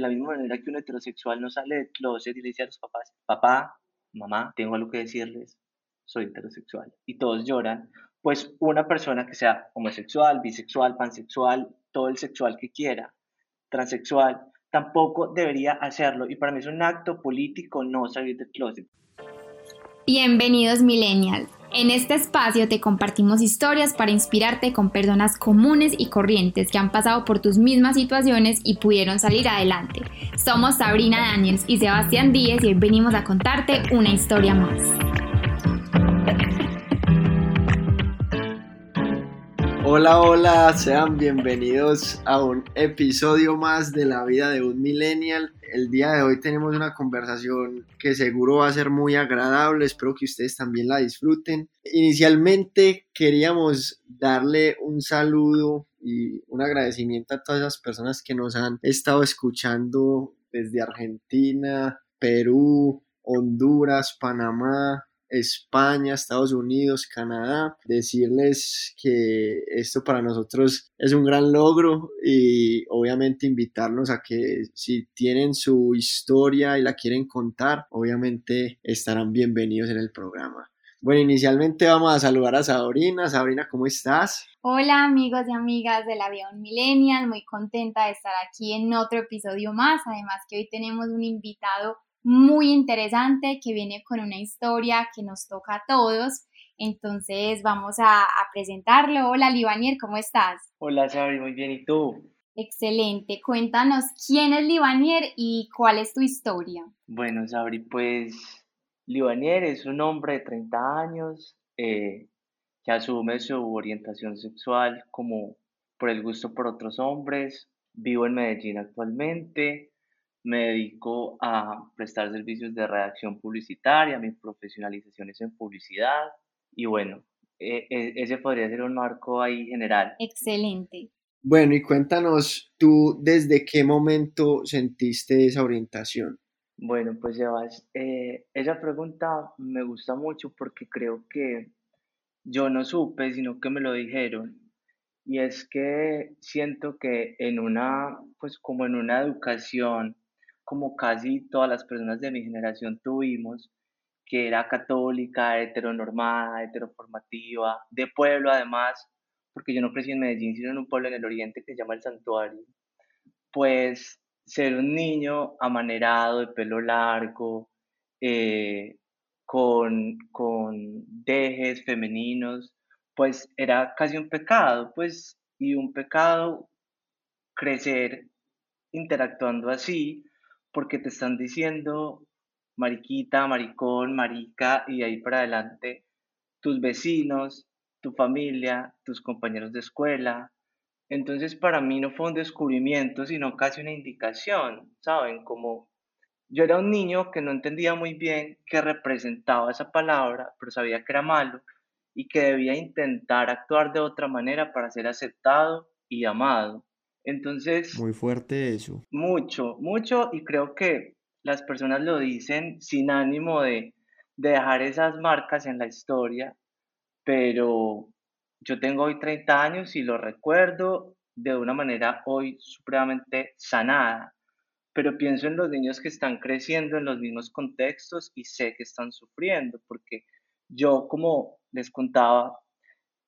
la misma manera que un heterosexual no sale del closet y le dice a los papás, papá, mamá, tengo algo que decirles, soy heterosexual. Y todos lloran, pues una persona que sea homosexual, bisexual, pansexual, todo el sexual que quiera, transexual, tampoco debería hacerlo. Y para mí es un acto político no salir del closet. Bienvenidos millennials. En este espacio te compartimos historias para inspirarte con personas comunes y corrientes que han pasado por tus mismas situaciones y pudieron salir adelante. Somos Sabrina Daniels y Sebastián Díez y hoy venimos a contarte una historia más. Hola, hola, sean bienvenidos a un episodio más de la vida de un millennial. El día de hoy tenemos una conversación que seguro va a ser muy agradable, espero que ustedes también la disfruten. Inicialmente queríamos darle un saludo y un agradecimiento a todas las personas que nos han estado escuchando desde Argentina, Perú, Honduras, Panamá, España, Estados Unidos, Canadá, decirles que esto para nosotros es un gran logro y obviamente invitarlos a que si tienen su historia y la quieren contar, obviamente estarán bienvenidos en el programa. Bueno, inicialmente vamos a saludar a Sabrina. Sabrina, ¿cómo estás? Hola amigos y amigas de la Vida Millennial, muy contenta de estar aquí en otro episodio más, además que hoy tenemos un invitado muy interesante que viene con una historia que nos toca a todos. Entonces vamos a, presentarlo. Hola Libanier, ¿cómo estás? Hola Sabri, muy bien. ¿Y tú? Excelente. Cuéntanos quién es Libanier y cuál es tu historia. Bueno, Sabri, pues Libanier es un hombre de 30 años eh, que asume su orientación sexual como por el gusto por otros hombres. Vivo en Medellín actualmente me dedico a prestar servicios de redacción publicitaria, mi profesionalización es en publicidad y bueno, e, e, ese podría ser un marco ahí general. Excelente. Bueno, y cuéntanos tú desde qué momento sentiste esa orientación. Bueno, pues Sebas, eh, esa pregunta me gusta mucho porque creo que yo no supe, sino que me lo dijeron. Y es que siento que en una, pues como en una educación como casi todas las personas de mi generación tuvimos, que era católica, heteronormada, heteroformativa, de pueblo además, porque yo no crecí en Medellín, sino en un pueblo en el oriente que se llama El Santuario, pues ser un niño amanerado, de pelo largo, eh, con, con dejes femeninos, pues era casi un pecado, pues, y un pecado crecer interactuando así, porque te están diciendo mariquita, maricón, marica y ahí para adelante tus vecinos, tu familia, tus compañeros de escuela. Entonces para mí no fue un descubrimiento, sino casi una indicación, ¿saben? Como yo era un niño que no entendía muy bien qué representaba esa palabra, pero sabía que era malo y que debía intentar actuar de otra manera para ser aceptado y amado. Entonces... Muy fuerte eso. Mucho, mucho, y creo que las personas lo dicen sin ánimo de, dejar esas marcas en la historia, pero yo tengo hoy 30 años y lo recuerdo de una manera hoy supremamente sanada, pero pienso en los niños que están creciendo en los mismos contextos y sé que están sufriendo, porque yo, como les contaba,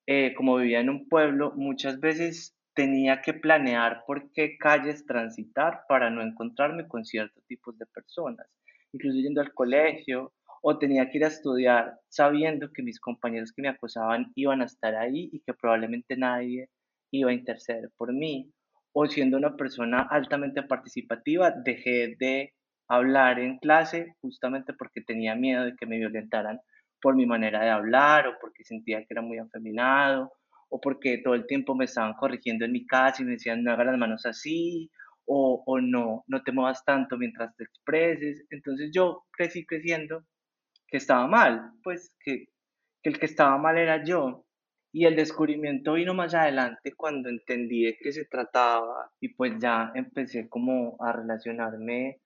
eh, como vivía en un pueblo, muchas veces tenía que planear por qué calles transitar para no encontrarme con ciertos tipos de personas, incluso yendo al colegio o tenía que ir a estudiar sabiendo que mis compañeros que me acosaban iban a estar ahí y que probablemente nadie iba a interceder por mí. O siendo una persona altamente participativa, dejé de hablar en clase justamente porque tenía miedo de que me violentaran por mi manera de hablar o porque sentía que era muy afeminado o porque todo el tiempo me estaban corrigiendo en mi casa y me decían no hagas las manos así, o, o no, no te muevas tanto mientras te expreses. Entonces yo crecí creciendo que estaba mal, pues que, que el que estaba mal era yo. Y el descubrimiento vino más adelante cuando entendí de qué se trataba y pues ya empecé como a relacionarme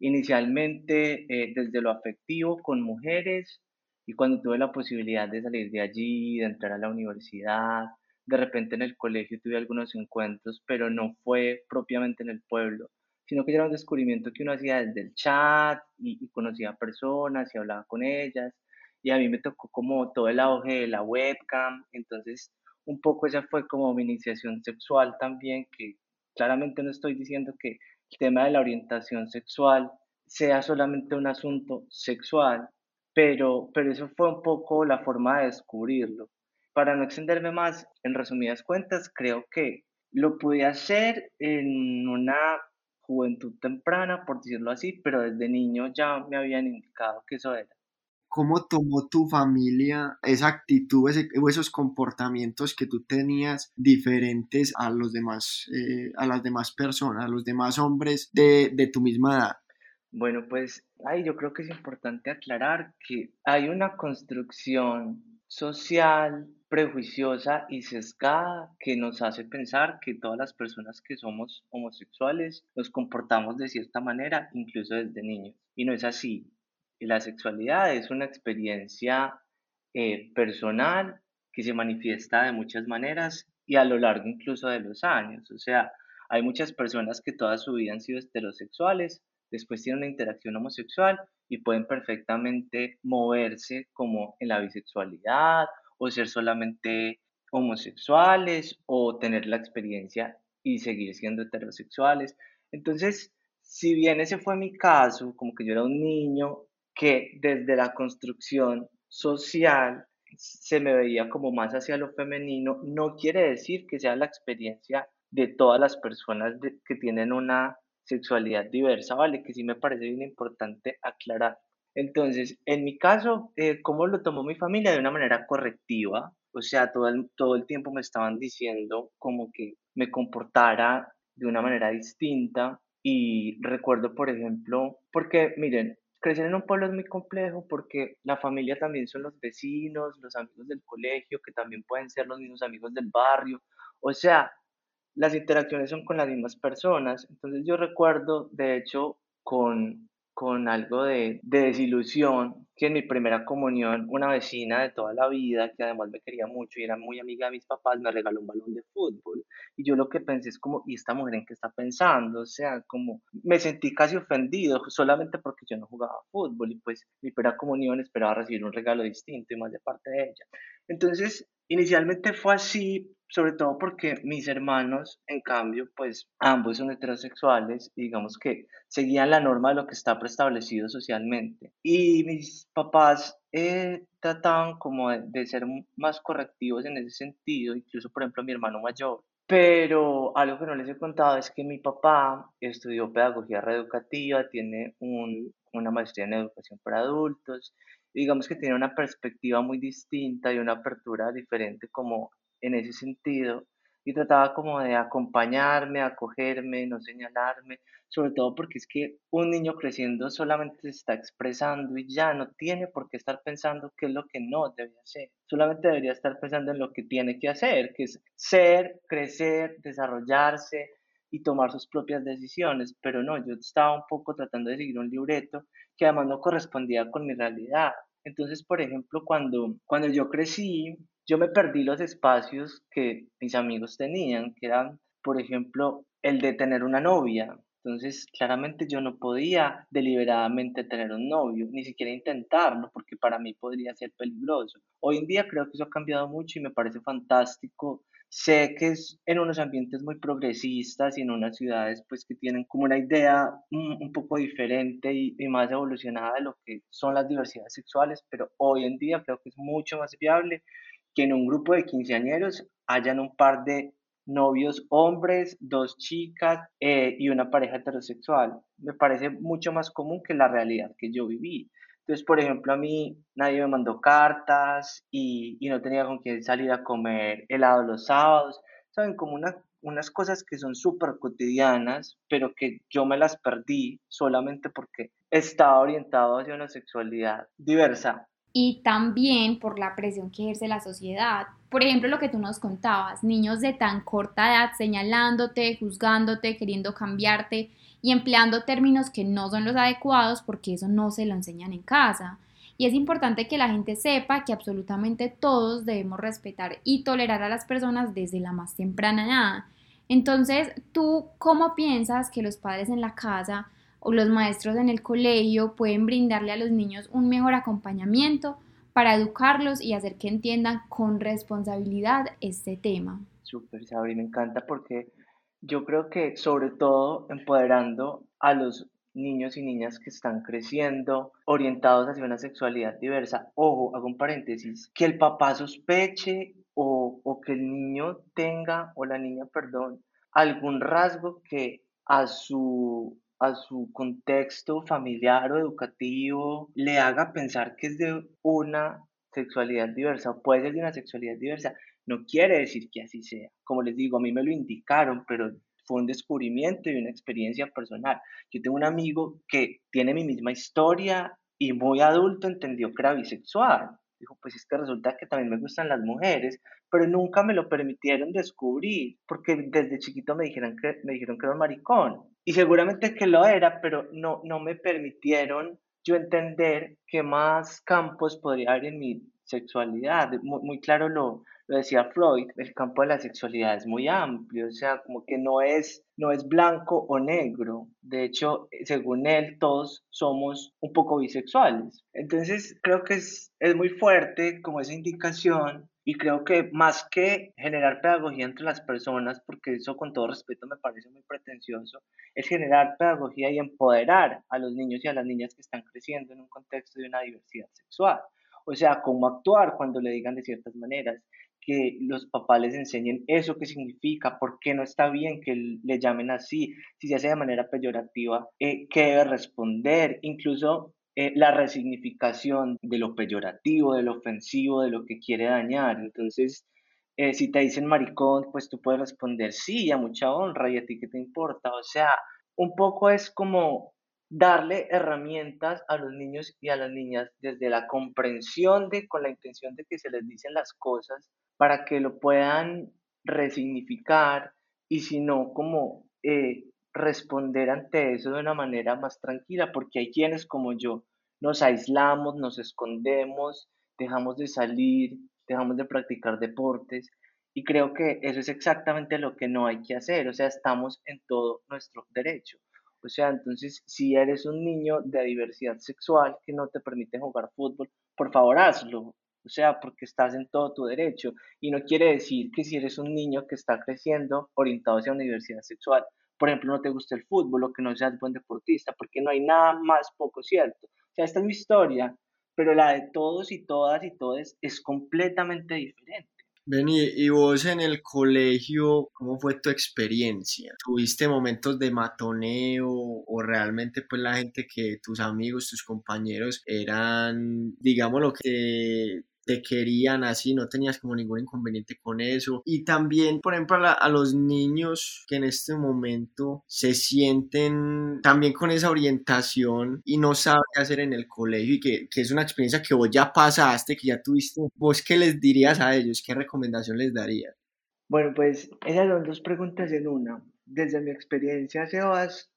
inicialmente eh, desde lo afectivo con mujeres y cuando tuve la posibilidad de salir de allí, de entrar a la universidad, de repente en el colegio tuve algunos encuentros, pero no fue propiamente en el pueblo, sino que era un descubrimiento que uno hacía desde el chat y, y conocía personas y hablaba con ellas. Y a mí me tocó como todo el auge de la webcam, entonces un poco esa fue como mi iniciación sexual también, que claramente no estoy diciendo que el tema de la orientación sexual sea solamente un asunto sexual, pero, pero eso fue un poco la forma de descubrirlo. Para no extenderme más, en resumidas cuentas, creo que lo pude hacer en una juventud temprana, por decirlo así, pero desde niño ya me habían indicado que eso era. ¿Cómo tomó tu familia esa actitud o esos comportamientos que tú tenías diferentes a los demás, eh, a las demás personas, a los demás hombres de, de tu misma edad? Bueno, pues ay, yo creo que es importante aclarar que hay una construcción social prejuiciosa y sesgada que nos hace pensar que todas las personas que somos homosexuales nos comportamos de cierta manera, incluso desde niños. Y no es así. La sexualidad es una experiencia eh, personal que se manifiesta de muchas maneras y a lo largo incluso de los años. O sea, hay muchas personas que toda su vida han sido heterosexuales, después tienen una interacción homosexual y pueden perfectamente moverse como en la bisexualidad o ser solamente homosexuales o tener la experiencia y seguir siendo heterosexuales. Entonces, si bien ese fue mi caso, como que yo era un niño que desde la construcción social se me veía como más hacia lo femenino, no quiere decir que sea la experiencia de todas las personas que tienen una sexualidad diversa, ¿vale? Que sí me parece bien importante aclarar. Entonces, en mi caso, eh, ¿cómo lo tomó mi familia? De una manera correctiva, o sea, todo el, todo el tiempo me estaban diciendo como que me comportara de una manera distinta y recuerdo, por ejemplo, porque miren, crecer en un pueblo es muy complejo porque la familia también son los vecinos, los amigos del colegio, que también pueden ser los mismos amigos del barrio. O sea, las interacciones son con las mismas personas. Entonces yo recuerdo, de hecho, con, con algo de, de, desilusión, que en mi primera comunión una vecina de toda la vida, que además me quería mucho y era muy amiga de mis papás, me regaló un balón de fútbol. Y yo lo que pensé es como, ¿y esta mujer en qué está pensando? O sea, como me sentí casi ofendido solamente porque yo no jugaba fútbol y pues mi primera comunión esperaba recibir un regalo distinto y más de parte de ella. Entonces, inicialmente fue así, sobre todo porque mis hermanos, en cambio, pues ambos son heterosexuales y digamos que seguían la norma de lo que está preestablecido socialmente. Y mis papás eh, trataban como de, de, ser más correctivos en ese sentido, incluso por ejemplo mi hermano mayor. Pero algo que no les he contado es que mi papá estudió pedagogía reeducativa, tiene un, una maestría en educación para adultos, digamos que tiene una perspectiva muy distinta y una apertura diferente como en ese sentido y trataba como de acompañarme, acogerme, no señalarme, sobre todo porque es que un niño creciendo solamente se está expresando y ya no tiene por qué estar pensando qué es lo que no debe hacer, solamente debería estar pensando en lo que tiene que hacer, que es ser, crecer, desarrollarse y tomar sus propias decisiones, pero no, yo estaba un poco tratando de seguir un libreto que además no correspondía con mi realidad. Entonces, por ejemplo, cuando, cuando yo crecí, yo me perdí los espacios que mis amigos tenían, que eran, por ejemplo, el de tener una novia. Entonces, claramente yo no podía deliberadamente tener un novio, ni siquiera intentarlo, porque para mí podría ser peligroso. Hoy en día creo que eso ha cambiado mucho y me parece fantástico. Sé que es en unos ambientes muy progresistas y en unas ciudades pues que tienen como una idea un, un poco diferente y más evolucionada de lo que son las diversidades sexuales, pero hoy en día creo que es mucho más viable que en un grupo de quinceañeros hayan un par de novios hombres, dos chicas eh, y una pareja heterosexual. Me parece mucho más común que la realidad que yo viví. Entonces, por ejemplo, a mí nadie me mandó cartas y, y no tenía con quién salir a comer helado los sábados. Saben, como una, unas cosas que son súper cotidianas, pero que yo me las perdí solamente porque estaba orientado hacia una sexualidad diversa y también por la presión que ejerce la sociedad. Por ejemplo, lo que tú nos contabas, niños de tan corta edad señalándote, juzgándote, queriendo cambiarte y empleando términos que no son los adecuados porque eso no se lo enseñan en casa. Y es importante que la gente sepa que absolutamente todos debemos respetar y tolerar a las personas desde la más temprana edad. Entonces, ¿tú cómo piensas que los padres en la casa o los maestros en el colegio pueden brindarle a los niños un mejor acompañamiento para educarlos y hacer que entiendan con responsabilidad este tema? Súper, Sabri, me encanta porque yo creo que sobre todo empoderando a los niños y niñas que están creciendo orientados hacia una sexualidad diversa. Ojo, hago un paréntesis, que el papá sospeche o, o que el niño tenga, o la niña, perdón, algún rasgo que a su, a su contexto familiar o educativo le haga pensar que es de una sexualidad diversa o puede ser de una sexualidad diversa, no quiere decir que así sea. Como les digo, a mí me lo indicaron, pero fue un descubrimiento y una experiencia personal. Yo tengo un amigo que tiene mi misma historia y muy adulto entendió que era bisexual. Dijo, pues es que resulta que también me gustan las mujeres, pero nunca me lo permitieron descubrir, porque desde chiquito me dijeron que, me dijeron que era un maricón. Y seguramente que lo era, pero no, no me permitieron yo entender qué más campos podría haber en mi sexualidad. Muy, muy claro lo, lo decía Freud, el campo de la sexualidad es muy amplio, o sea, como que no es, no es blanco o negro. De hecho, según él, todos somos un poco bisexuales. Entonces, creo que es, es muy fuerte como esa indicación y creo que más que generar pedagogía entre las personas, porque eso con todo respeto me parece muy pretencioso, es generar pedagogía y empoderar a los niños y a las niñas que están creciendo en un contexto de una diversidad sexual. O sea, cómo actuar cuando le digan de ciertas maneras, que los papás les enseñen eso que significa, por qué no está bien que le llamen así, si se hace de manera peyorativa, eh, qué debe responder, incluso eh, la resignificación de lo peyorativo, de lo ofensivo, de lo que quiere dañar. Entonces, eh, si te dicen maricón, pues tú puedes responder sí, a mucha honra y a ti qué te importa. O sea, un poco es como darle herramientas a los niños y a las niñas desde la comprensión de, con la intención de que se les dicen las cosas, para que lo puedan resignificar y si no, como eh, responder ante eso de una manera más tranquila, porque hay quienes como yo nos aislamos, nos escondemos, dejamos de salir, dejamos de practicar deportes y creo que eso es exactamente lo que no hay que hacer, o sea, estamos en todo nuestro derecho. O sea, entonces, si eres un niño de diversidad sexual que no te permite jugar fútbol, por favor hazlo. O sea, porque estás en todo tu derecho. Y no quiere decir que si eres un niño que está creciendo orientado hacia una diversidad sexual, por ejemplo, no te gusta el fútbol o que no seas buen deportista, porque no hay nada más poco cierto. O sea, esta es mi historia, pero la de todos y todas y todos es completamente diferente. Beni, y vos en el colegio, ¿cómo fue tu experiencia? ¿Tuviste momentos de matoneo o realmente pues la gente que tus amigos, tus compañeros eran, digamos lo que te querían así, no tenías como ningún inconveniente con eso. Y también, por ejemplo, a, los niños que en este momento se sienten también con esa orientación y no saben qué hacer en el colegio y que, que es una experiencia que vos ya pasaste, que ya tuviste, vos qué les dirías a ellos, qué recomendación les darías. Bueno, pues esas son dos preguntas en una. Desde mi experiencia, Sebas,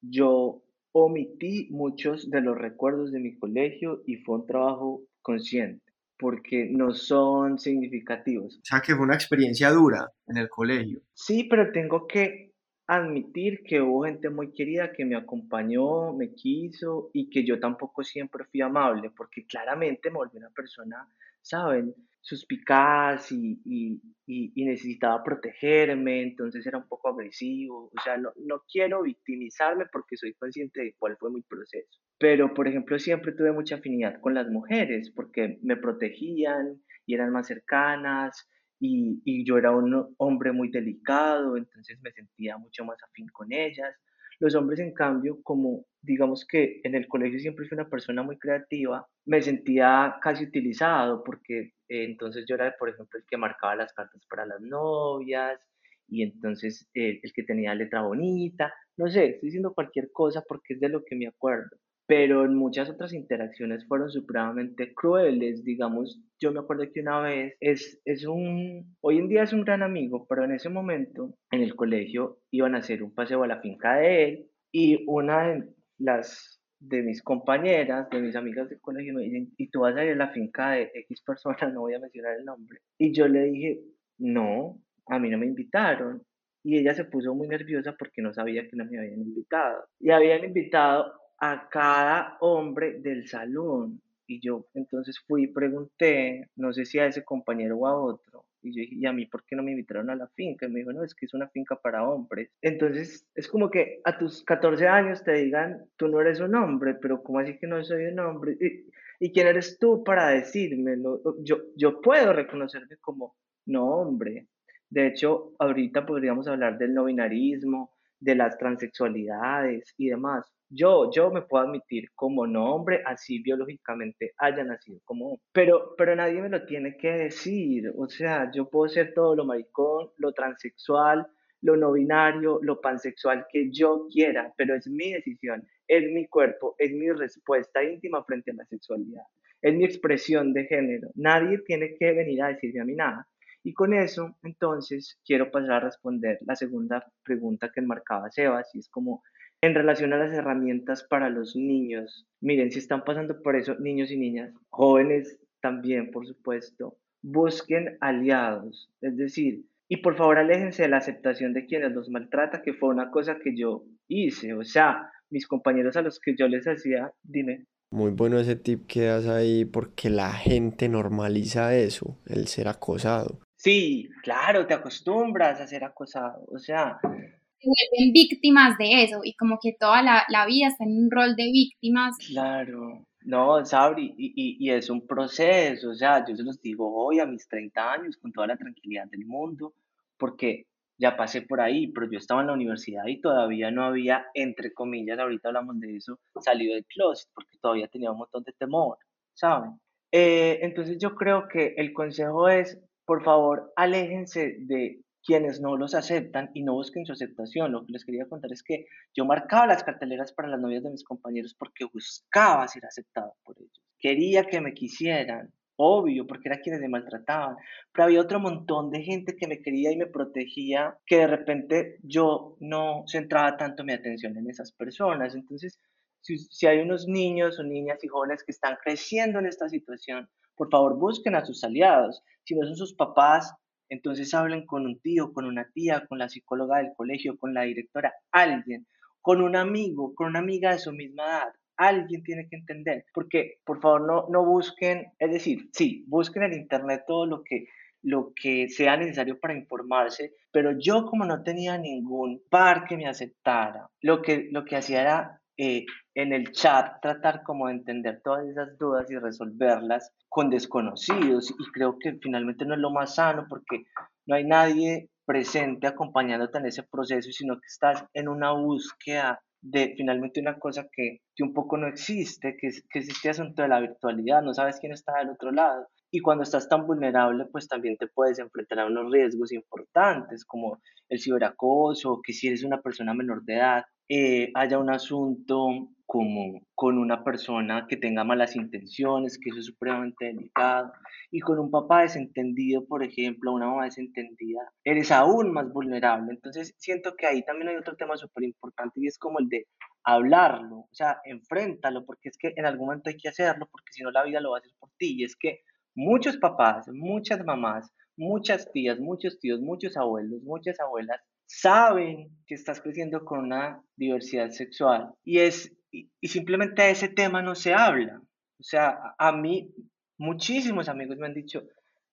yo omití muchos de los recuerdos de mi colegio y fue un trabajo consciente porque no son significativos. O sea, que fue una experiencia dura en el colegio. Sí, pero tengo que admitir que hubo gente muy querida que me acompañó, me quiso y que yo tampoco siempre fui amable, porque claramente me volví una persona, ¿saben? Suspicaz y, y, y, necesitaba protegerme, entonces era un poco agresivo, o sea, no, no quiero victimizarme porque soy consciente de cuál fue mi proceso, pero por ejemplo siempre tuve mucha afinidad con las mujeres porque me protegían y eran más cercanas y, y yo era un hombre muy delicado, entonces me sentía mucho más afín con ellas. Los hombres, en cambio, como digamos que en el colegio siempre fui una persona muy creativa, me sentía casi utilizado porque entonces yo era, por ejemplo, el que marcaba las cartas para las novias y entonces eh, el que tenía letra bonita, no sé, estoy diciendo cualquier cosa porque es de lo que me acuerdo, pero en muchas otras interacciones fueron supremamente crueles, digamos, yo me acuerdo que una vez es, es un, hoy en día es un gran amigo, pero en ese momento en el colegio iban a hacer un paseo a la finca de él y una de las de mis compañeras, de mis amigas de colegio, me dicen, ¿y tú vas a ir a la finca de X persona? No voy a mencionar el nombre. Y yo le dije, no, a mí no me invitaron. y ella se puso muy nerviosa porque no sabía que no me habían invitado. Y habían invitado a cada hombre del salón. Y yo entonces fui y pregunté, no sé si a ese compañero o a otro, y yo dije, ¿y a mí por qué no me invitaron a la finca? Y me dijo, no, es que es una finca para hombres. Entonces, es como que a tus 14 años te digan, tú no eres un hombre, pero ¿cómo así que no soy un hombre? ¿Y, y quién eres tú para decírmelo? Yo, yo puedo reconocerme como no hombre. De hecho, ahorita podríamos hablar del no binarismo, de las transexualidades y demás. Yo, yo me puedo admitir como no hombre, así biológicamente haya nacido como hombre. Pero, pero nadie me lo tiene que decir. O sea, yo puedo ser todo lo maricón, lo transexual, lo no binario, lo pansexual que yo quiera, pero es mi decisión, es mi cuerpo, es mi respuesta íntima frente a la sexualidad, es mi expresión de género. Nadie tiene que venir a decirme a mí nada. Y con eso, entonces, quiero pasar a responder la segunda pregunta que enmarcaba Sebas, y es como en relación a las herramientas para los niños. Miren, si están pasando por eso, niños y niñas, jóvenes también, por supuesto, busquen aliados, es decir, y por favor aléjense de la aceptación de quienes los maltrata, que fue una cosa que yo hice, o sea, mis compañeros a los que yo les hacía, dime. Muy bueno ese tip que das ahí porque la gente normaliza eso, el ser acosado. Sí, claro, te acostumbras a ser acosado, o sea... Se vuelven víctimas de eso y como que toda la, la vida está en un rol de víctimas. Claro, no, Sabri, y, y, y, es un proceso, o sea, yo se los digo hoy a mis 30 años con toda la tranquilidad del mundo, porque ya pasé por ahí, pero yo estaba en la universidad y todavía no había, entre comillas, ahorita hablamos de eso, salido del closet, porque todavía tenía un montón de temor, ¿saben? Eh, entonces yo creo que el consejo es por favor, aléjense de quienes no los aceptan y no busquen su aceptación. Lo que les quería contar es que yo marcaba las carteleras para las novias de mis compañeros porque buscaba ser aceptado por ellos. Quería que me quisieran, obvio, porque era quienes me maltrataban. Pero había otro montón de gente que me quería y me protegía, que de repente yo no centraba tanto mi atención en esas personas. Entonces, si, si hay unos niños o niñas y jóvenes que están creciendo en esta situación, por favor busquen a sus aliados. Si no son sus papás, entonces hablen con un tío, con una tía, con la psicóloga del colegio, con la directora, alguien, con un amigo, con una amiga de su misma edad. Alguien tiene que entender, porque por favor no, no busquen, es decir, sí, busquen en internet todo lo que lo que sea necesario para informarse, pero yo como no tenía ningún par que me aceptara, lo que, lo que hacía era eh, en el chat tratar como de entender todas esas dudas y resolverlas con desconocidos y creo que finalmente no es lo más sano porque no hay nadie presente acompañándote en ese proceso, sino que estás en una búsqueda de finalmente una cosa que, que un poco no existe, que, que es este asunto de la virtualidad, no sabes quién está del otro lado. Y cuando estás tan vulnerable, pues también te puedes enfrentar a unos riesgos importantes como el ciberacoso, que si eres una persona menor de edad, eh, haya un asunto como con una persona que tenga malas intenciones, que eso es supremamente delicado, y con un papá desentendido, por ejemplo, una mamá desentendida, eres aún más vulnerable. Entonces, siento que ahí también hay otro tema súper importante y es como el de hablarlo, o sea, enfréntalo, porque es que en algún momento hay que hacerlo, porque si no la vida lo hacer por ti. Y es que muchos papás, muchas mamás, muchas tías, muchos tíos, muchos abuelos, muchas abuelas saben que estás creciendo con una diversidad sexual y es y, simplemente ese tema no se habla. O sea, a, mí muchísimos amigos me han dicho,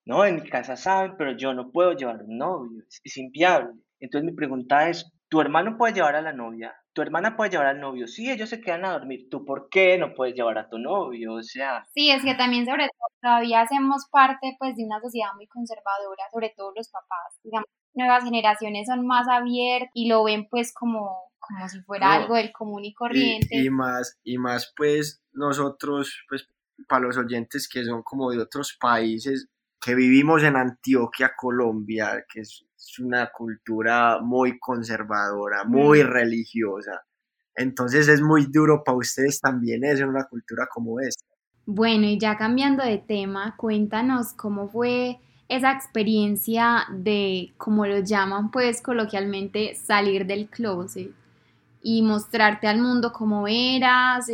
no, en mi casa saben, pero yo no puedo llevar un novio, es, es inviable. Entonces mi pregunta es, ¿tu hermano puede llevar a la novia? ¿Tu hermana puede llevar al novio? Sí, ellos se quedan a dormir. ¿Tú por qué no puedes llevar a tu novio? O sea... Sí, es que también sobre todo todavía hacemos parte pues de una sociedad muy conservadora, sobre todo los papás. Digamos, nuevas generaciones son más abiertas y lo ven pues como, como si fuera algo del común y corriente. Y, más, y más pues nosotros, pues para los oyentes que son como de otros países, que vivimos en Antioquia, Colombia, que es, una cultura muy conservadora, muy religiosa. Entonces es muy duro para ustedes también eso en una cultura como esta. Bueno, y ya cambiando de tema, cuéntanos cómo fue esa experiencia de, como lo llaman pues coloquialmente, salir del closet y mostrarte al mundo cómo eras,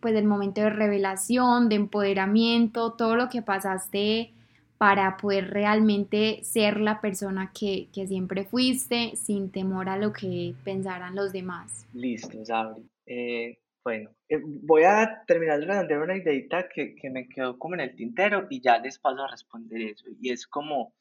pues el momento de revelación, de empoderamiento, todo lo que pasaste para poder realmente ser la persona que, siempre fuiste sin temor a lo que pensaran los demás. Listo, Sabri. Eh, bueno, eh, voy a terminar de redondear una ideita que, que me quedó como en el tintero y ya les paso a responder eso. Y es como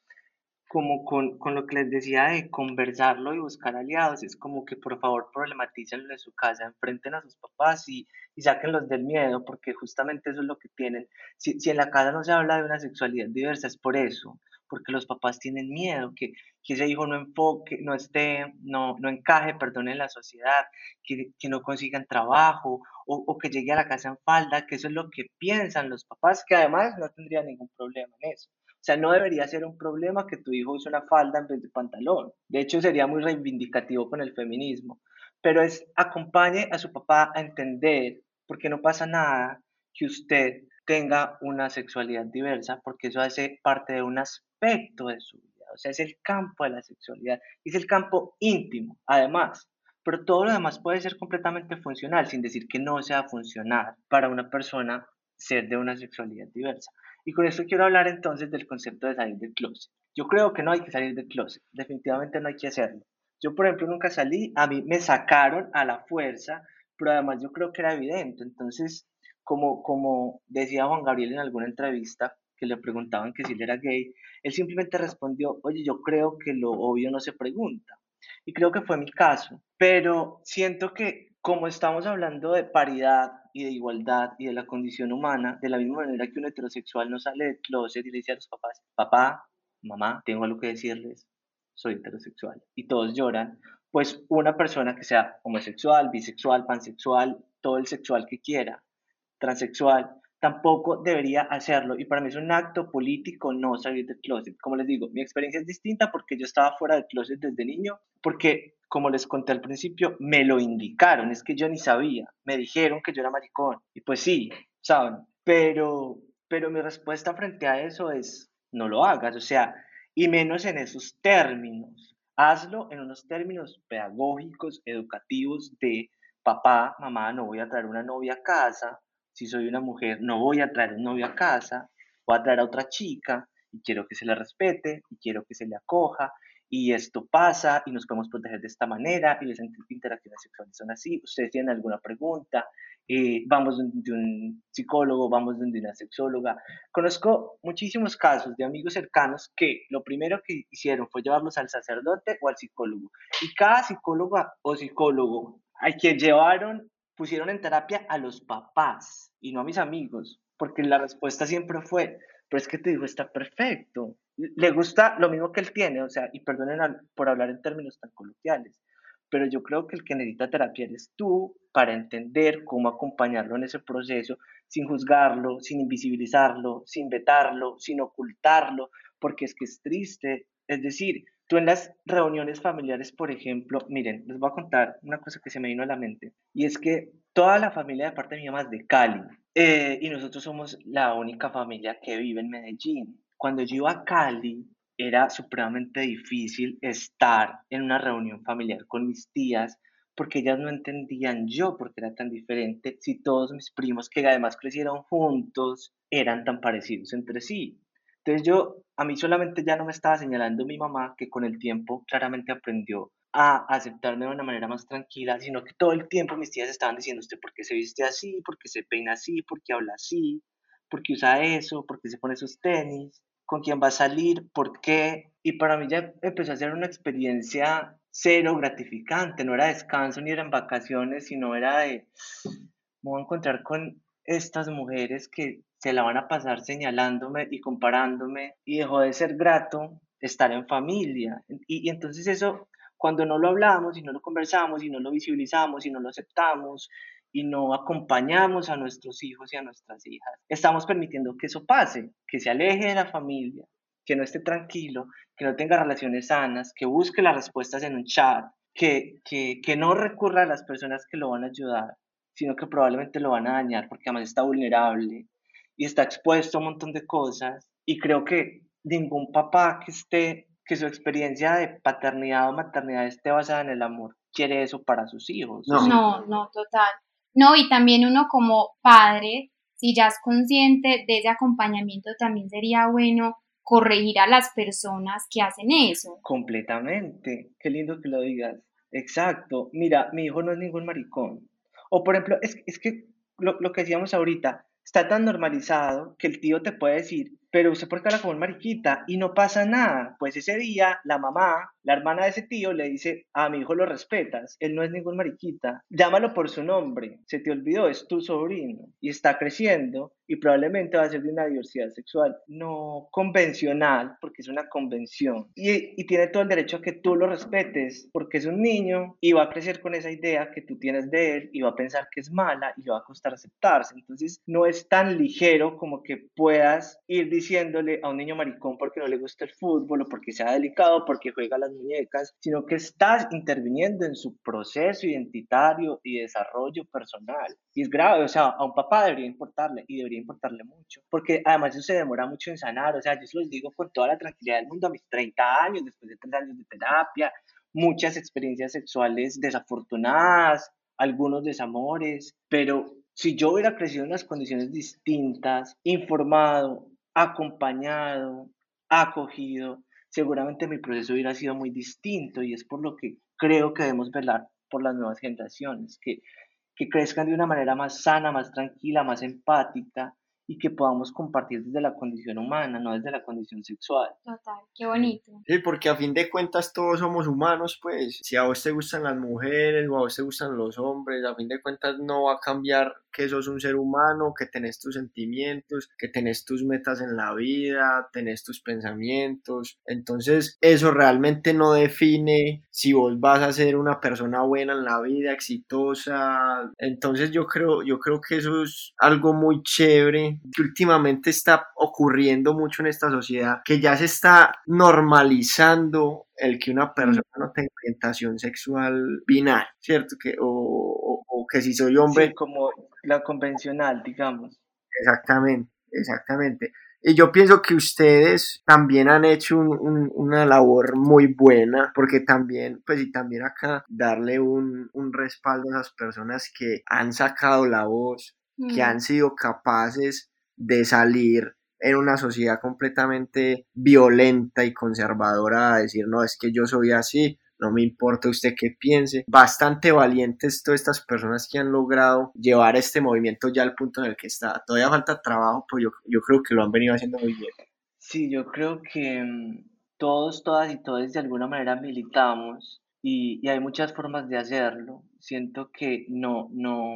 como con, con, lo que les decía de conversarlo y buscar aliados, es como que por favor problematícenlo en su casa, enfrenten a sus papás y, y sáquenlos del miedo, porque justamente eso es lo que tienen. Si, si, en la casa no se habla de una sexualidad diversa, es por eso, porque los papás tienen miedo, que, que ese hijo no enfoque, no esté, no, no encaje, perdón, en la sociedad, que, que no consigan trabajo o, o que llegue a la casa en falda, que eso es lo que piensan los papás, que además no tendría ningún problema en eso. O sea, no debería ser un problema que tu hijo use una falda en vez de pantalón. De hecho, sería muy reivindicativo con el feminismo. Pero es acompañe a su papá a entender, porque no pasa nada que usted tenga una sexualidad diversa, porque eso hace parte de un aspecto de su vida. O sea, es el campo de la sexualidad, es el campo íntimo, además. Pero todo lo demás puede ser completamente funcional, sin decir que no sea funcional para una persona ser de una sexualidad diversa. Y con esto quiero hablar entonces del concepto de salir del closet. Yo creo que no hay que salir del closet, definitivamente no hay que hacerlo. Yo, por ejemplo, nunca salí, a mí me sacaron a la fuerza, pero además yo creo que era evidente. Entonces, como, como decía Juan Gabriel en alguna entrevista, que le preguntaban que si él era gay, él simplemente respondió, oye, yo creo que lo obvio no se pregunta. Y creo que fue mi caso, pero siento que como estamos hablando de paridad y de igualdad y de la condición humana, de la misma manera que un heterosexual no sale del closet y le dice a los papás, papá, mamá, tengo algo que decirles, soy heterosexual, y todos lloran, pues una persona que sea homosexual, bisexual, pansexual, todo el sexual que quiera, transexual, tampoco debería hacerlo. Y para mí es un acto político no salir del closet. Como les digo, mi experiencia es distinta porque yo estaba fuera del closet desde niño, porque como les conté al principio, me lo indicaron, es que yo ni sabía, me dijeron que yo era maricón. Y pues sí, saben, pero, pero mi respuesta frente a eso es, no lo hagas, o sea, y menos en esos términos. Hazlo en unos términos pedagógicos, educativos de papá, mamá, no voy a traer una novia a casa, si soy una mujer, no voy a traer un novio a casa, voy a traer a otra chica y quiero que se le respete y quiero que se le acoja y esto pasa y nos podemos proteger de esta manera y las interacciones sexuales son así. Ustedes tienen alguna pregunta, eh, vamos de un psicólogo, vamos de una sexóloga. Conozco muchísimos casos de amigos cercanos que lo primero que hicieron fue llevarlos al sacerdote o al psicólogo. Y cada psicóloga o psicólogo a quien llevaron, pusieron en terapia a los papás y no a mis amigos, porque la respuesta siempre fue, pero es que te digo, está perfecto le gusta lo mismo que él tiene, o sea, y perdonen por hablar en términos tan coloquiales, pero yo creo que el que necesita terapia eres tú para entender cómo acompañarlo en ese proceso sin juzgarlo, sin invisibilizarlo, sin vetarlo, sin ocultarlo, porque es que es triste. Es decir, tú en las reuniones familiares, por ejemplo, miren, les voy a contar una cosa que se me vino a la mente, y es que toda la familia de parte de mi mamá es de Cali, eh, y nosotros somos la única familia que vive en Medellín cuando yo iba a Cali, era supremamente difícil estar en una reunión familiar con mis tías porque ellas no entendían yo por qué era tan diferente si todos mis primos que además crecieron juntos eran tan parecidos entre sí. Entonces yo, a mí solamente ya no me estaba señalando mi mamá que con el tiempo claramente aprendió a aceptarme de una manera más tranquila, sino que todo el tiempo mis tías estaban diciendo usted por qué se viste así, por qué se peina así, por qué habla así, por qué usa eso, por qué se pone esos tenis con quién va a salir, por qué. Y para mí ya empezó a ser una experiencia cero gratificante, no era descanso ni eran vacaciones, sino era de, me voy a encontrar con estas mujeres que se la van a pasar señalándome y comparándome y dejó de ser grato estar en familia. Y, entonces eso, cuando no lo hablamos y no lo conversamos y no lo visibilizamos y no lo aceptamos y no acompañamos a nuestros hijos y a nuestras hijas, estamos permitiendo que eso pase, que se aleje de la familia, que no esté tranquilo, que no tenga relaciones sanas, que busque las respuestas en un chat, que, que, que no recurra a las personas que lo van a ayudar, sino que probablemente lo van a dañar porque además está vulnerable y está expuesto a un montón de cosas. Y creo que ningún papá que esté, que su experiencia de paternidad o maternidad esté basada en el amor, quiere eso para sus hijos. No, no, no total. No, y también uno como padre, si ya es consciente de ese acompañamiento, también sería bueno corregir a las personas que hacen eso. Completamente. Qué lindo que lo digas. Exacto. Mira, mi hijo no es ningún maricón. O por ejemplo, es, es que lo, lo que decíamos ahorita, está tan normalizado que el tío te puede decir, pero usted por qué habla como mariquita y no pasa nada. Pues ese día la mamá, la hermana de ese tío le dice, a mi hijo lo respetas, él no es ningún mariquita, llámalo por su nombre, se te olvidó, es tu sobrino y está creciendo y probablemente va a ser de una diversidad sexual no convencional, porque es una convención. Y, y tiene todo el derecho a que tú lo respetes, porque es un niño y va a crecer con esa idea que tú tienes de él y va a pensar que es mala y le va a costar aceptarse. Entonces no es tan ligero como que puedas ir diciéndole a un niño maricón porque no le gusta el fútbol o porque sea delicado, porque juega las muñecas, sino que estás interviniendo en su proceso identitario y desarrollo personal. Y es grave, o sea, a un papá debería importarle y debería importarle mucho, porque además eso se demora mucho en sanar, o sea, yo se los digo con toda la tranquilidad del mundo a mis 30 años, después de 3 años de terapia, muchas experiencias sexuales desafortunadas, algunos desamores, pero si yo hubiera crecido en unas condiciones distintas, informado, acompañado, acogido, seguramente mi proceso hubiera sido muy distinto y es por lo que creo que debemos velar por las nuevas generaciones, que, que crezcan de una manera más sana, más tranquila, más empática y que podamos compartir desde la condición humana, no desde la condición sexual. Total, qué bonito. Sí, porque a fin de cuentas todos somos humanos, pues si a vos te gustan las mujeres o a vos te gustan los hombres, a fin de cuentas no va a cambiar que sos un ser humano, que tenés tus sentimientos, que tenés tus metas en la vida, tenés tus pensamientos. Entonces, eso realmente no define si vos vas a ser una persona buena en la vida, exitosa. Entonces, yo creo, yo creo que eso es algo muy chévere que últimamente está ocurriendo mucho en esta sociedad, que ya se está normalizando el que una persona no tenga orientación sexual binaria, ¿cierto? Que, o, o, que si soy hombre... Sí, como la convencional, digamos. Exactamente, exactamente. Y yo pienso que ustedes también han hecho un, un, una labor muy buena, porque también, pues y también acá darle un, un respaldo a esas personas que han sacado la voz, mm. que han sido capaces de salir en una sociedad completamente violenta y conservadora a decir, no, es que yo soy así, no me importa usted qué piense. Bastante valientes todas estas personas que han logrado llevar este movimiento ya al punto en el que está. Todavía falta trabajo, pero yo, yo creo que lo han venido haciendo muy bien. Sí, yo creo que mm, todos, todas y todos de alguna manera militamos y, y hay muchas formas de hacerlo. Siento que no, no,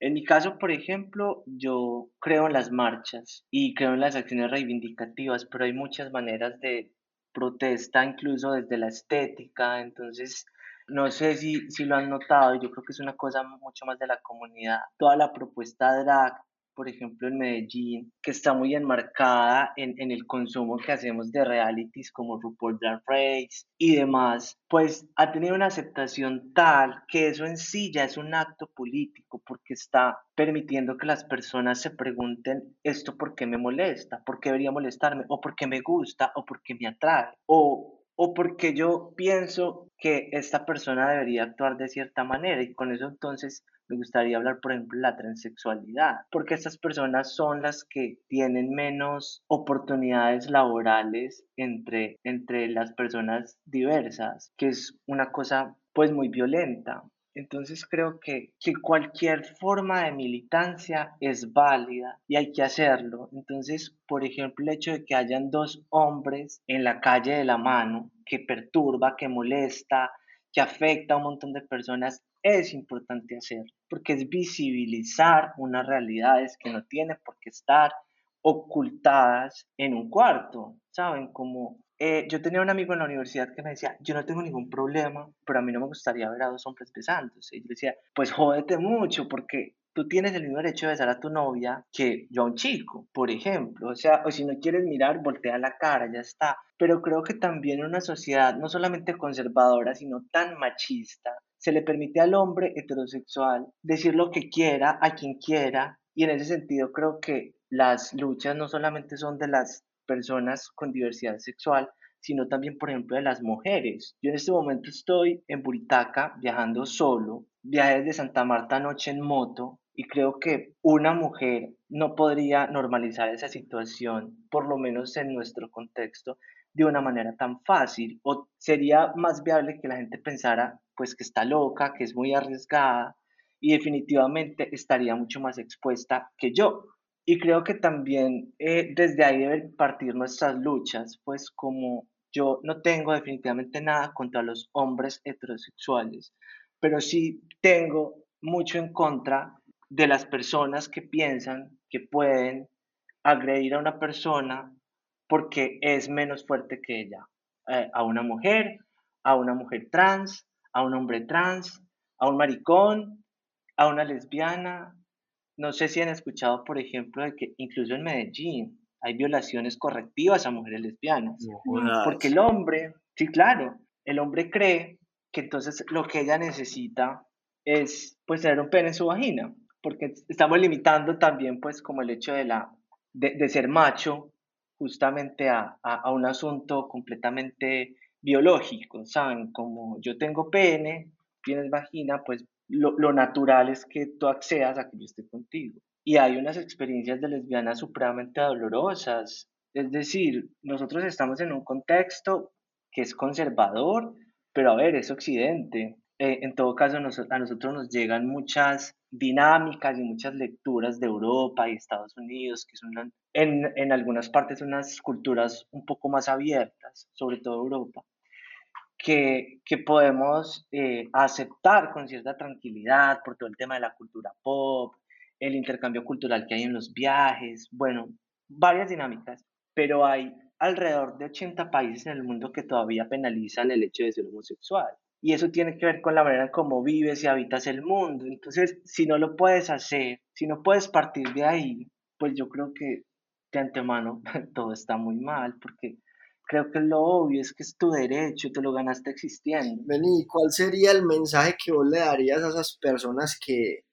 en mi caso, por ejemplo, yo creo en las marchas y creo en las acciones reivindicativas, pero hay muchas maneras de protesta, incluso desde la estética, entonces no sé si, si lo han notado, yo creo que es una cosa mucho más de la comunidad. Toda la propuesta drag por ejemplo, en Medellín, que está muy enmarcada en, en, el consumo que hacemos de realities como RuPaul Drag Race y demás, pues ha tenido una aceptación tal que eso en sí ya es un acto político porque está permitiendo que las personas se pregunten esto por qué me molesta, por qué debería molestarme, o por qué me gusta, o por qué me atrae, o, o porque yo pienso que esta persona debería actuar de cierta manera y con eso entonces me gustaría hablar, por ejemplo, de la transexualidad, porque estas personas son las que tienen menos oportunidades laborales entre, entre las personas diversas, que es una cosa pues muy violenta. Entonces creo que, que, cualquier forma de militancia es válida y hay que hacerlo. Entonces, por ejemplo, el hecho de que hayan dos hombres en la calle de la mano que perturba, que molesta, que afecta a un montón de personas, es importante hacer, porque es visibilizar unas realidades que no tienen por qué estar ocultadas en un cuarto, ¿saben? Como eh, yo tenía un amigo en la universidad que me decía, yo no tengo ningún problema, pero a mí no me gustaría ver a dos hombres besándose. Y yo decía, pues jódete mucho, porque tú tienes el mismo derecho de besar a tu novia que yo a un chico, por ejemplo. O sea, o si no quieres mirar, voltea la cara, ya está. Pero creo que también en una sociedad no solamente conservadora, sino tan machista, se le permite al hombre heterosexual decir lo que quiera, a quien quiera, y en ese sentido creo que las luchas no solamente son de las personas con diversidad sexual, sino también, por ejemplo, de las mujeres. Yo en este momento estoy en Buritaca viajando solo, viajé desde Santa Marta anoche en moto Y creo que una mujer no podría normalizar esa situación, por lo menos en nuestro contexto, de una manera tan fácil. O sería más viable que la gente pensara, pues, que está loca, que es muy arriesgada, y definitivamente estaría mucho más expuesta que yo. Y creo que también eh, desde ahí deben partir nuestras luchas, pues como yo no tengo definitivamente nada contra los hombres heterosexuales, pero sí tengo mucho en contra de las personas que piensan que pueden agredir a una persona porque es menos fuerte que ella, eh, a una mujer, a una mujer trans, a un hombre trans, a un maricón, a una lesbiana. No sé si han escuchado, por ejemplo, de que incluso en Medellín hay violaciones correctivas a mujeres lesbianas. porque el hombre, sí, claro, el hombre cree que entonces lo que ella necesita es pues tener un pene en su vagina, porque estamos limitando también pues como el hecho de, la, de, ser macho justamente a, a, un asunto completamente biológico, ¿saben? Como yo tengo pene, tienes vagina, pues lo, natural es que tú accedas a que yo esté contigo. Y hay unas experiencias de lesbianas supremamente dolorosas. Es decir, nosotros estamos en un contexto que es conservador, pero a ver, es occidente. Eh, en todo caso, a nosotros nos llegan muchas dinámicas y muchas lecturas de Europa y Estados Unidos, que son en, en algunas partes unas culturas un poco más abiertas, sobre todo Europa que, que podemos eh, aceptar con cierta tranquilidad por todo el tema de la cultura pop, el intercambio cultural que hay en los viajes, bueno, varias dinámicas, pero hay alrededor de 80 países en el mundo que todavía penalizan el hecho de ser homosexual. Y eso tiene que ver con la manera en cómo vives y habitas el mundo. Entonces, si no lo puedes hacer, si no puedes partir de ahí, pues yo creo que de antemano todo está muy mal, porque creo que lo obvio es que es tu derecho, te lo ganaste existiendo. Vení, ¿cuál sería el mensaje que vos le darías a esas personas que,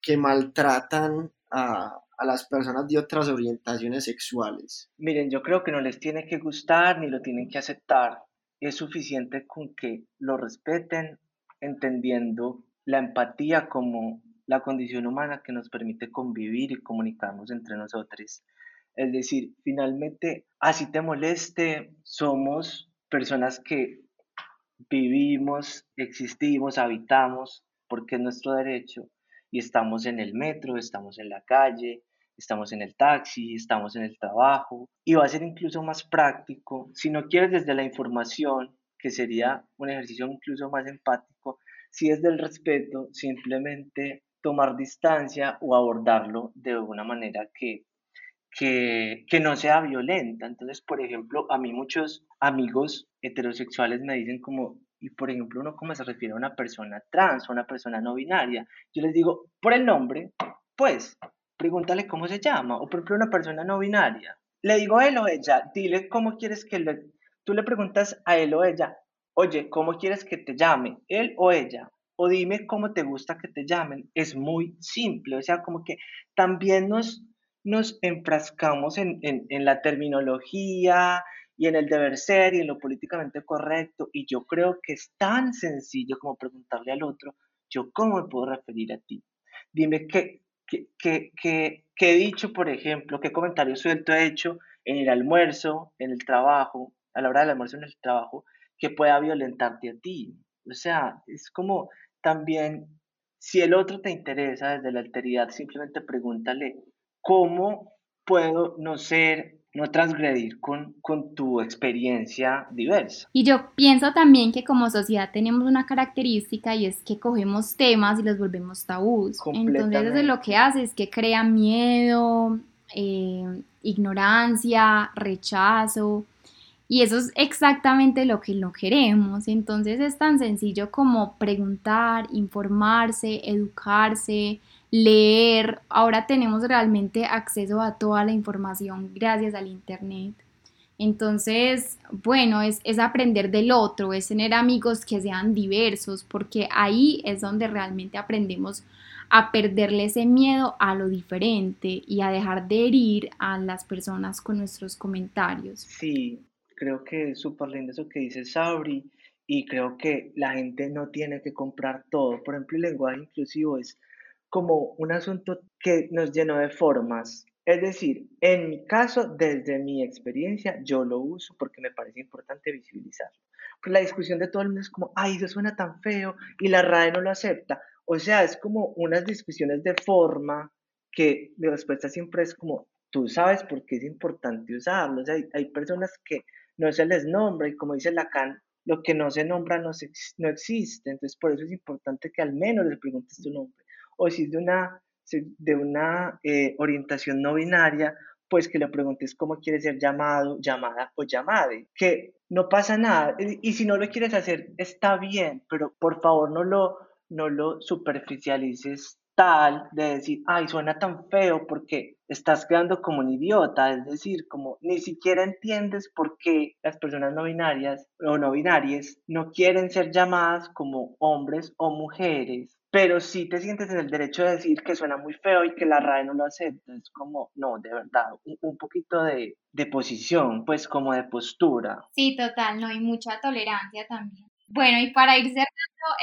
que maltratan a, a las personas de otras orientaciones sexuales? Miren, yo creo que no les tiene que gustar ni lo tienen que aceptar. Es suficiente con que lo respeten, entendiendo la empatía como la condición humana que nos permite convivir y comunicarnos entre nosotros. Es decir, finalmente, así te moleste, somos personas que vivimos, existimos, habitamos, porque es nuestro derecho, y estamos en el metro, estamos en la calle, estamos en el taxi, estamos en el trabajo, y va a ser incluso más práctico, si no quieres desde la información, que sería un ejercicio incluso más empático, si es del respeto, simplemente tomar distancia o abordarlo de una manera que que, que, no sea violenta. Entonces, por ejemplo, a mí muchos amigos heterosexuales me dicen como, y por ejemplo, uno cómo se refiere a una persona trans o una persona no binaria. Yo les digo, por el nombre, pues, pregúntale cómo se llama. O por ejemplo, una persona no binaria. Le digo a él o ella, dile cómo quieres que le... Tú le preguntas a él o ella, oye, ¿cómo quieres que te llame? Él o ella. O dime cómo te gusta que te llamen. Es muy simple. O sea, como que también nos nos enfrascamos en, la terminología y en el deber ser y en lo políticamente correcto. Y yo creo que es tan sencillo como preguntarle al otro, yo cómo me puedo referir a ti. Dime qué, qué, qué, he dicho, por ejemplo, qué comentario suelto he hecho en el almuerzo, en el trabajo, a la hora del almuerzo en el trabajo, que pueda violentarte a ti. O sea, es como también, si el otro te interesa desde la alteridad, simplemente pregúntale ¿cómo puedo no ser, no transgredir con, con, tu experiencia diversa? Y yo pienso también que como sociedad tenemos una característica y es que cogemos temas y los volvemos tabús. Entonces eso lo que hace es que crea miedo, eh, ignorancia, rechazo. Y eso es exactamente lo que no queremos. Entonces es tan sencillo como preguntar, informarse, educarse, leer. Ahora tenemos realmente acceso a toda la información gracias al Internet. Entonces, bueno, es, es, aprender del otro, es tener amigos que sean diversos, porque ahí es donde realmente aprendemos a perderle ese miedo a lo diferente y a dejar de herir a las personas con nuestros comentarios. Sí, creo que es súper lindo eso que dice Sabri y creo que la gente no tiene que comprar todo. Por ejemplo, el lenguaje inclusivo es como un asunto que nos llenó de formas. Es decir, en mi caso, desde mi experiencia, yo lo uso porque me parece importante visibilizarlo. Pues la discusión de todo el mundo es como, ay, eso suena tan feo y la RAE no lo acepta. O sea, es como unas discusiones de forma que mi respuesta siempre es como, tú sabes por qué es importante usarlo. O sea, hay, personas que no se les nombra y como dice Lacan, lo que no se nombra no, no existe. Entonces, por eso es importante que al menos les preguntes tu nombre. O si es de una de una eh, orientación no binaria, pues que le preguntes cómo quieres ser llamado, llamada o llamade, que no pasa nada. Y, si no lo quieres hacer, está bien, pero por favor no lo, no lo superficialices tal de decir, ay, suena tan feo porque estás quedando como un idiota, es decir, como ni siquiera entiendes por qué las personas no binarias o no binarias no quieren ser llamadas como hombres o mujeres pero sí te sientes en el derecho de decir que suena muy feo y que la RAE no lo acepta. Es como, no, de verdad, un, poquito de, de, posición, pues como de postura. Sí, total, no hay mucha tolerancia también. Bueno, y para ir cerrando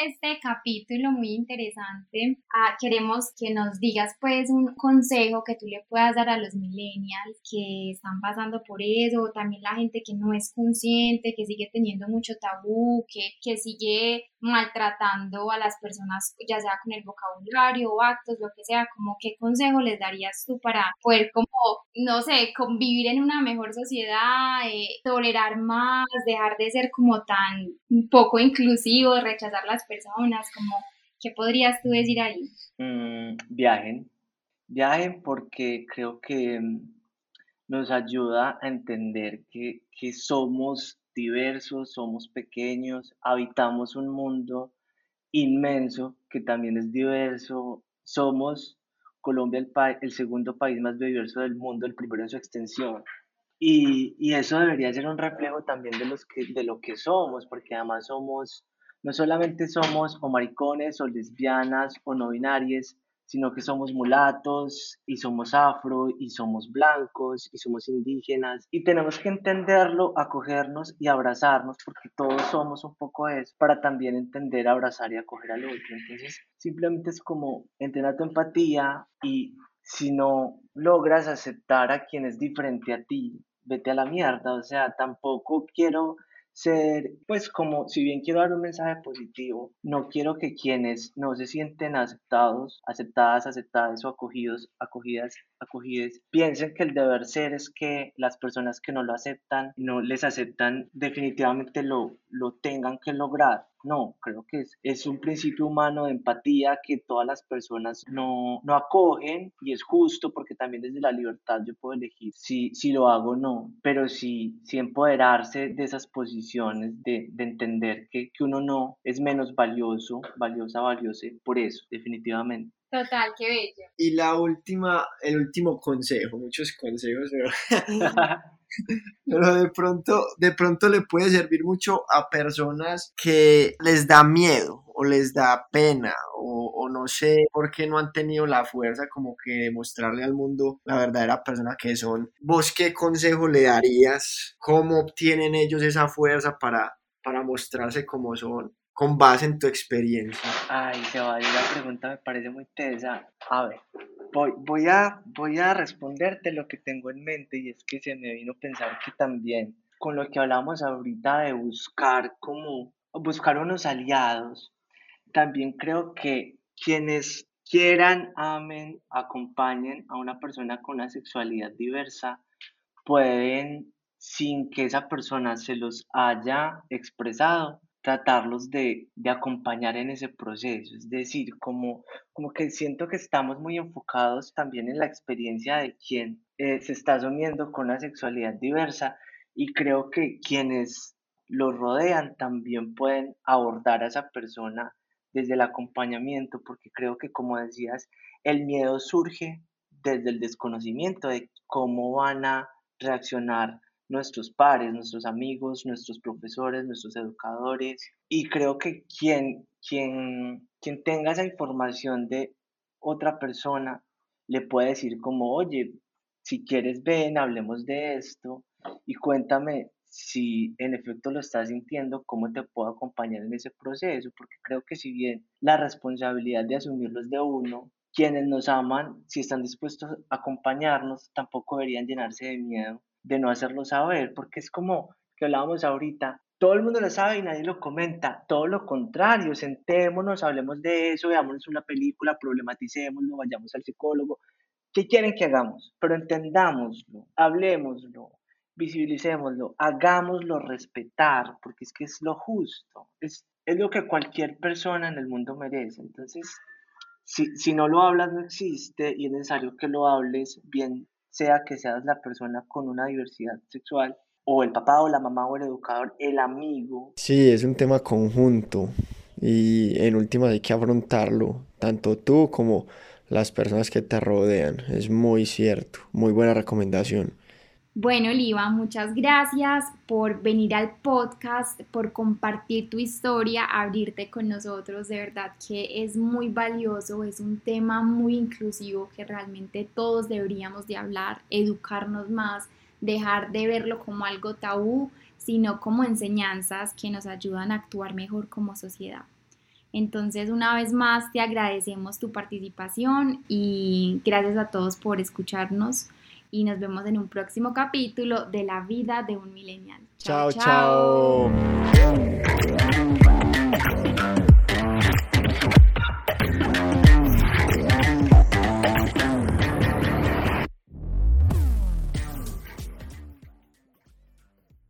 este capítulo muy interesante, ah, queremos que nos digas pues un consejo que tú le puedas dar a los millennials que están pasando por eso, también la gente que no es consciente, que sigue teniendo mucho tabú, que, que sigue maltratando a las personas, ya sea con el vocabulario o actos, lo que sea, como qué consejo les darías tú para poder como, no sé, convivir en una mejor sociedad, eh, tolerar más, dejar de ser como tan poco inclusivo, rechazar las personas, como, ¿qué podrías tú decir ahí? Mm, viajen, viajen porque creo que mm, nos ayuda a entender que, que somos diversos, somos pequeños, habitamos un mundo inmenso que también es diverso, somos Colombia el, el segundo país más diverso del mundo, el primero en su extensión. Y, y, eso debería ser un reflejo también de, los de lo que somos, porque además somos, no solamente somos o maricones o lesbianas o no binarias, sino que somos mulatos y somos afro y somos blancos y somos indígenas y tenemos que entenderlo, acogernos y abrazarnos porque todos somos un poco eso para también entender, abrazar y acoger al otro. Entonces, simplemente es como entrenar tu empatía y si no logras aceptar a quien es diferente a ti, vete a la mierda, o sea, tampoco quiero ser, pues como, si bien quiero dar un mensaje positivo, no quiero que quienes no se sienten aceptados, aceptadas, aceptadas o acogidos, acogidas, acogidas, piensen que el deber ser es que las personas que no lo aceptan, no les aceptan, definitivamente lo, lo tengan que lograr. No, creo que es, es un principio humano de empatía que todas las personas no, no acogen y es justo porque también desde la libertad yo puedo elegir si, si lo hago o no, pero sí, sí empoderarse de esas posiciones, de, de entender que, que uno no es menos valioso, valiosa, valiosa por eso, definitivamente. Total, qué bello. Y la última, el último consejo, muchos consejos, pero, pero de pronto, de pronto le puede servir mucho a personas que les da miedo o les da pena o, no sé por qué no han tenido la fuerza como que demostrarle al mundo la verdadera persona que son. ¿Vos qué consejo le darías? ¿Cómo obtienen ellos esa fuerza para, para mostrarse como son? Con base en tu experiencia? Ay, Sebas, la pregunta me parece muy tesa. A ver, voy, voy, a, voy a responderte lo que tengo en mente y es que se me vino a pensar que también con lo que hablamos ahorita de buscar como buscar unos aliados, también creo que quienes quieran, amen, acompañen a una persona con una sexualidad diversa, pueden, sin que esa persona se los haya expresado, tratarlos de, de, acompañar en ese proceso. Es decir, como, como que siento que estamos muy enfocados también en la experiencia de quien eh, se está asumiendo con una sexualidad diversa y creo que quienes lo rodean también pueden abordar a esa persona desde el acompañamiento, porque creo que como decías, el miedo surge desde el desconocimiento de cómo van a reaccionar nuestros pares, nuestros amigos, nuestros profesores, nuestros educadores. Y creo que quien, quien, quien tenga esa información de otra persona le puede decir como, oye, si quieres ven, hablemos de esto y cuéntame si en efecto lo estás sintiendo, cómo te puedo acompañar en ese proceso, porque creo que si bien la responsabilidad de asumirlo es de uno, quienes nos aman, si están dispuestos a acompañarnos, tampoco deberían llenarse de miedo de no hacerlo saber, porque es como que hablábamos ahorita, todo el mundo lo sabe y nadie lo comenta, todo lo contrario, sentémonos, hablemos de eso, veámonos una película, problematicémoslo, vayamos al psicólogo, ¿qué quieren que hagamos? Pero entendámoslo, hablemoslo, visibilicémoslo, hagámoslo respetar, porque es que es lo justo, es, es lo que cualquier persona en el mundo merece. Entonces, si, si no lo hablas, no existe y es necesario que lo hables, bien sea que seas la persona con una diversidad sexual, o el papá o la mamá o el educador, el amigo. Sí, es un tema conjunto y en última hay que afrontarlo, tanto tú como las personas que te rodean. Es muy cierto, muy buena recomendación. Bueno, Liva, muchas gracias por venir al podcast, por compartir tu historia, abrirte con nosotros. De verdad que es muy valioso, es un tema muy inclusivo que realmente todos deberíamos de hablar, educarnos más, dejar de verlo como algo tabú, sino como enseñanzas que nos ayudan a actuar mejor como sociedad. Entonces, una vez más, te agradecemos tu participación y gracias a todos por escucharnos y nos vemos en un próximo capítulo de la vida de un millennial. chao. chao. chao.